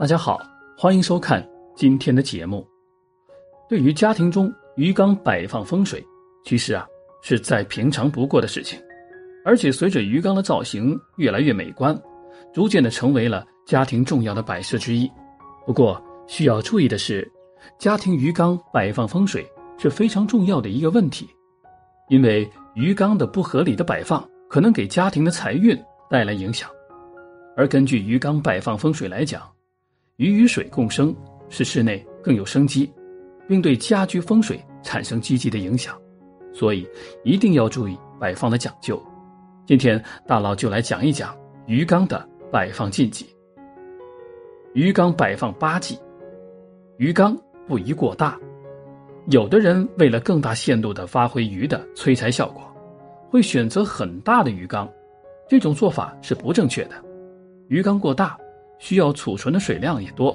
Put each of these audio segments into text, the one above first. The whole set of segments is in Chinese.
大家好，欢迎收看今天的节目。对于家庭中鱼缸摆放风水，其实啊是再平常不过的事情，而且随着鱼缸的造型越来越美观，逐渐的成为了家庭重要的摆设之一。不过需要注意的是，家庭鱼缸摆放风水是非常重要的一个问题，因为鱼缸的不合理的摆放可能给家庭的财运带来影响。而根据鱼缸摆放风水来讲，鱼与水共生，使室内更有生机，并对家居风水产生积极的影响，所以一定要注意摆放的讲究。今天大佬就来讲一讲鱼缸的摆放禁忌。鱼缸摆放八忌：鱼缸不宜过大。有的人为了更大限度地发挥鱼的催财效果，会选择很大的鱼缸，这种做法是不正确的。鱼缸过大。需要储存的水量也多，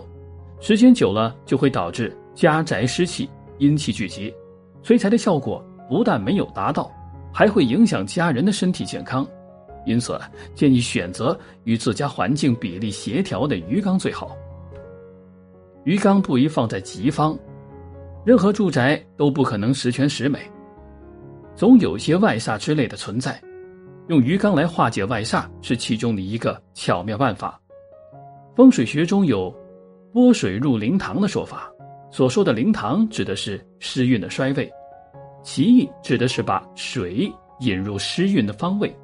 时间久了就会导致家宅湿气、阴气聚集，催财的效果不但没有达到，还会影响家人的身体健康。因此，建议选择与自家环境比例协调的鱼缸最好。鱼缸不宜放在吉方，任何住宅都不可能十全十美，总有些外煞之类的存在，用鱼缸来化解外煞是其中的一个巧妙办法。风水学中有“拨水入灵堂”的说法，所说的灵堂指的是湿运的衰位，其意指的是把水引入湿运的方位，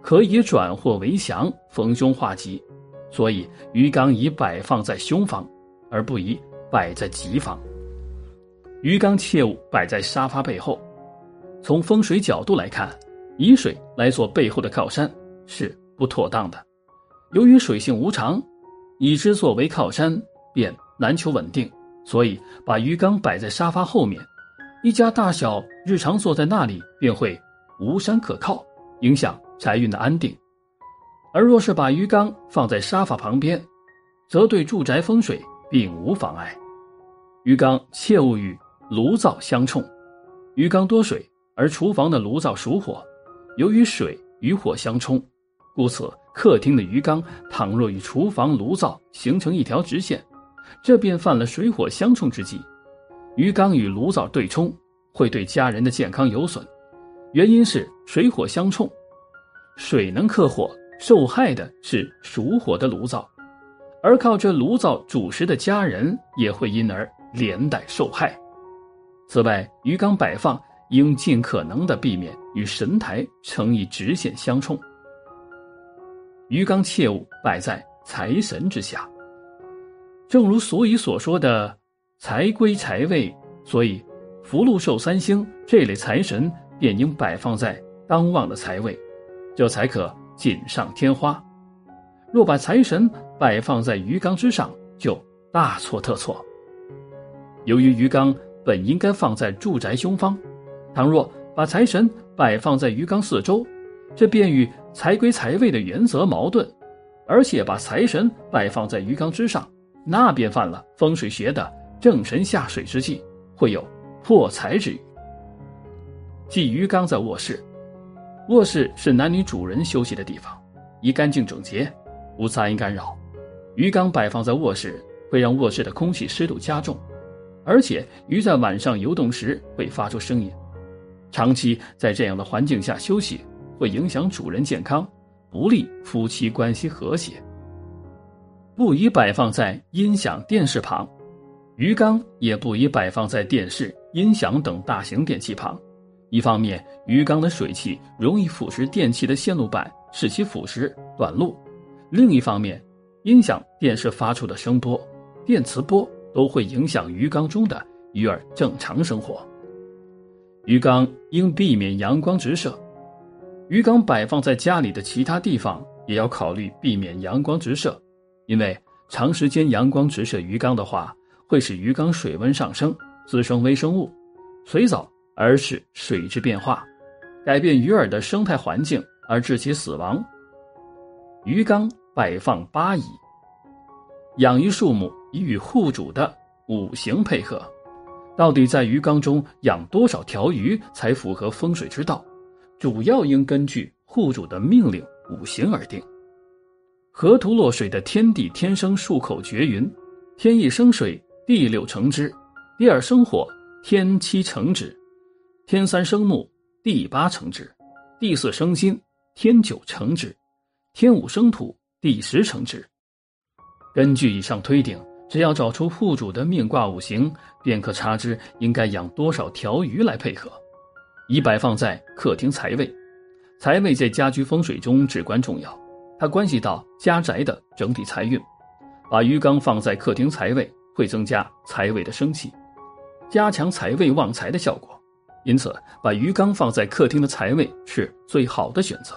可以转祸为祥、逢凶化吉。所以鱼缸宜摆放在凶方，而不宜摆在吉方。鱼缸切勿摆在沙发背后。从风水角度来看，以水来做背后的靠山是不妥当的。由于水性无常。以之作为靠山，便难求稳定，所以把鱼缸摆在沙发后面，一家大小日常坐在那里便会无山可靠，影响财运的安定。而若是把鱼缸放在沙发旁边，则对住宅风水并无妨碍。鱼缸切勿与炉灶相冲，鱼缸多水，而厨房的炉灶属火，由于水与火相冲，故此。客厅的鱼缸倘若与厨房炉灶形成一条直线，这便犯了水火相冲之忌。鱼缸与炉灶对冲，会对家人的健康有损。原因是水火相冲，水能克火，受害的是属火的炉灶，而靠这炉灶主食的家人也会因而连带受害。此外，鱼缸摆放应尽可能的避免与神台成一直线相冲。鱼缸切勿摆在财神之下，正如俗语所说的“财归财位”，所以福禄寿三星这类财神便应摆放在当旺的财位，这才可锦上添花。若把财神摆放在鱼缸之上，就大错特错。由于鱼缸本应该放在住宅凶方，倘若把财神摆放在鱼缸四周，这便与财归财位的原则矛盾，而且把财神摆放在鱼缸之上，那便犯了风水学的正神下水之忌，会有破财之语。即鱼缸在卧室，卧室是男女主人休息的地方，宜干净整洁，无杂音干扰。鱼缸摆放在卧室，会让卧室的空气湿度加重，而且鱼在晚上游动时会发出声音，长期在这样的环境下休息。会影响主人健康，不利夫妻关系和谐。不宜摆放在音响、电视旁，鱼缸也不宜摆放在电视、音响等大型电器旁。一方面，鱼缸的水汽容易腐蚀电器的线路板，使其腐蚀短路；另一方面，音响、电视发出的声波、电磁波都会影响鱼缸中的鱼儿正常生活。鱼缸应避免阳光直射。鱼缸摆放在家里的其他地方，也要考虑避免阳光直射，因为长时间阳光直射鱼缸的话，会使鱼缸水温上升，滋生微生物，水藻而使水质变化，改变鱼饵的生态环境而致其死亡。鱼缸摆放八仪，养鱼数目以与户主的五行配合，到底在鱼缸中养多少条鱼才符合风水之道？主要应根据户主的命令五行而定。河图洛水的天地天生数口绝云：天一生水，地六成之；地二生火，天七成之；天三生木，地八成之；地四生金，天九成之；天五生土，地十成之。根据以上推定，只要找出户主的命卦五行，便可查知应该养多少条鱼来配合，以摆放在客厅财位。财位在家居风水中至关重要，它关系到家宅的整体财运。把鱼缸放在客厅财位，会增加财位的生气，加强财位旺财的效果。因此，把鱼缸放在客厅的财位是最好的选择。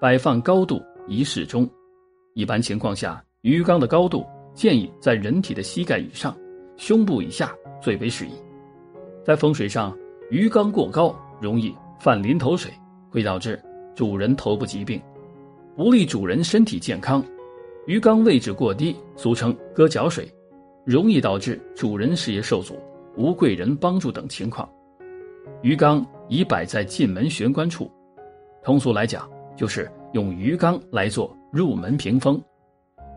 摆放高度宜适中，一般情况下，鱼缸的高度建议在人体的膝盖以上，胸部以下最为适宜。在风水上，鱼缸过高容易犯淋头水。会导致主人头部疾病，不利主人身体健康。鱼缸位置过低，俗称割脚水，容易导致主人事业受阻、无贵人帮助等情况。鱼缸宜摆在进门玄关处，通俗来讲，就是用鱼缸来做入门屏风。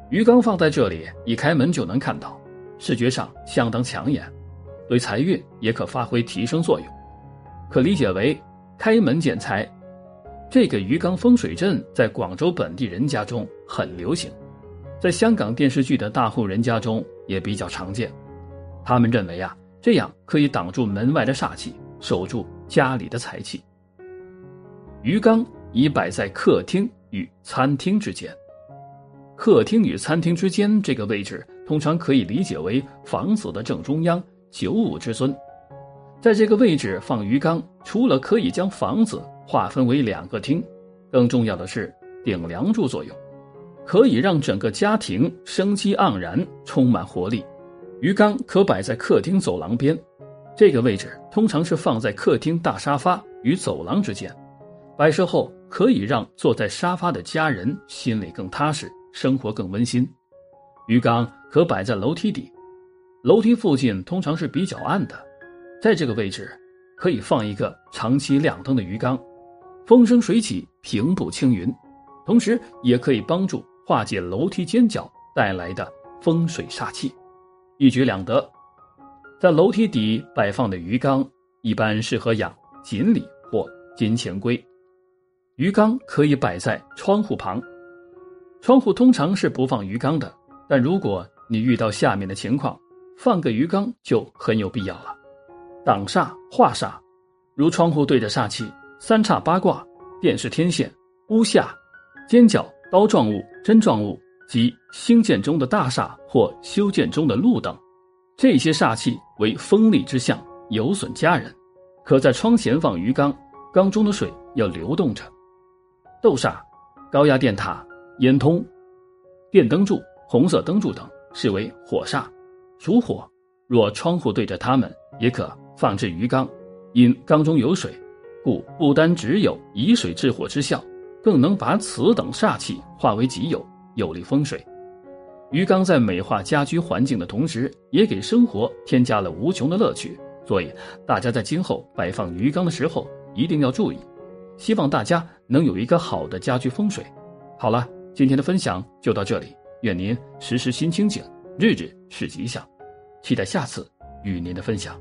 鱼缸放在这里，一开门就能看到，视觉上相当抢眼，对财运也可发挥提升作用。可理解为开门见财。这个鱼缸风水阵在广州本地人家中很流行，在香港电视剧的大户人家中也比较常见。他们认为啊，这样可以挡住门外的煞气，守住家里的财气。鱼缸已摆在客厅与餐厅之间。客厅与餐厅之间这个位置，通常可以理解为房子的正中央，九五之尊。在这个位置放鱼缸，除了可以将房子划分为两个厅，更重要的是顶梁柱作用，可以让整个家庭生机盎然，充满活力。鱼缸可摆在客厅走廊边，这个位置通常是放在客厅大沙发与走廊之间，摆设后可以让坐在沙发的家人心里更踏实，生活更温馨。鱼缸可摆在楼梯底，楼梯附近通常是比较暗的。在这个位置，可以放一个长期亮灯的鱼缸，风生水起，平步青云，同时也可以帮助化解楼梯尖角带来的风水煞气，一举两得。在楼梯底摆放的鱼缸，一般适合养锦鲤或金钱龟。鱼缸可以摆在窗户旁，窗户通常是不放鱼缸的，但如果你遇到下面的情况，放个鱼缸就很有必要了。挡煞化煞，如窗户对着煞气、三叉八卦、电视天线、屋下、尖角、刀状物、针状物及兴建中的大厦或修建中的路等，这些煞气为锋利之象，有损家人。可在窗前放鱼缸，缸中的水要流动着。斗煞、高压电塔、烟通、电灯柱、红色灯柱等视为火煞，属火。若窗户对着它们，也可。放置鱼缸，因缸中有水，故不单只有以水制火之效，更能把此等煞气化为己有，有利风水。鱼缸在美化家居环境的同时，也给生活添加了无穷的乐趣。所以，大家在今后摆放鱼缸的时候一定要注意。希望大家能有一个好的家居风水。好了，今天的分享就到这里，愿您时时心清静，日日是吉祥。期待下次与您的分享。